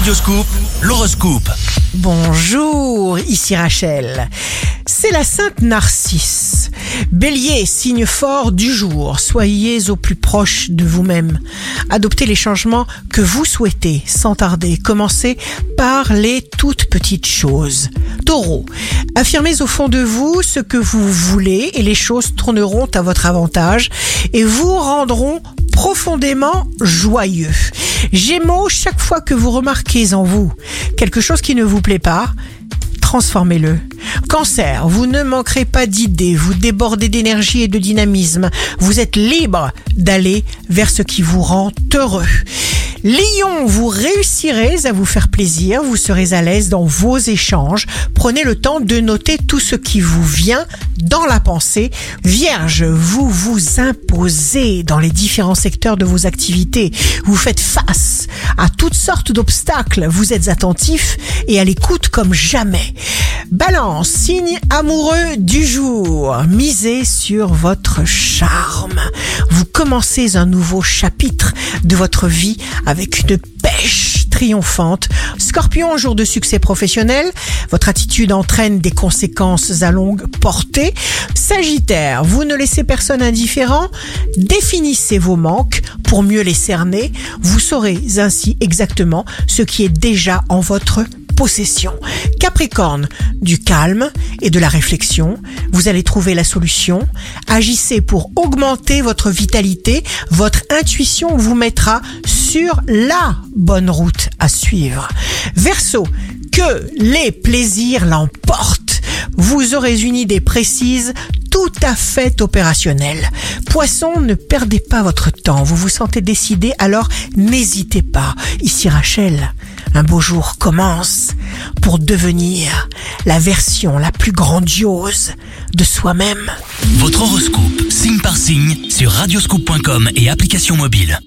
Radioscoop, l'horoscope. Bonjour, ici Rachel. C'est la Sainte Narcisse. Bélier, signe fort du jour. Soyez au plus proche de vous-même. Adoptez les changements que vous souhaitez sans tarder. Commencez par les toutes petites choses. Taureau, affirmez au fond de vous ce que vous voulez et les choses tourneront à votre avantage et vous rendront profondément joyeux. Gémeaux, chaque fois que vous remarquez en vous quelque chose qui ne vous plaît pas, transformez-le. Cancer, vous ne manquerez pas d'idées, vous débordez d'énergie et de dynamisme. Vous êtes libre d'aller vers ce qui vous rend heureux. Lion, vous réussirez à vous faire plaisir, vous serez à l'aise dans vos échanges. Prenez le temps de noter tout ce qui vous vient dans la pensée. Vierge, vous vous imposez dans les différents secteurs de vos activités. Vous faites face à toutes sortes d'obstacles. Vous êtes attentif et à l'écoute comme jamais. Balance, signe amoureux du jour. Misez sur votre charme. Vous commencez un nouveau chapitre de votre vie avec une pêche triomphante. Scorpion, jour de succès professionnel, votre attitude entraîne des conséquences à longue portée. Sagittaire, vous ne laissez personne indifférent, définissez vos manques pour mieux les cerner. Vous saurez ainsi exactement ce qui est déjà en votre possession. Capricorne, du calme et de la réflexion. Vous allez trouver la solution. Agissez pour augmenter votre vitalité. Votre intuition vous mettra sur la bonne route à suivre. Verseau, que les plaisirs l'emportent. Vous aurez une idée précise tout à fait opérationnelle. Poisson, ne perdez pas votre temps. Vous vous sentez décidé, alors n'hésitez pas. Ici Rachel, un beau jour commence pour devenir la version la plus grandiose de soi-même. Votre horoscope, signe par signe, sur radioscoop.com et application mobile.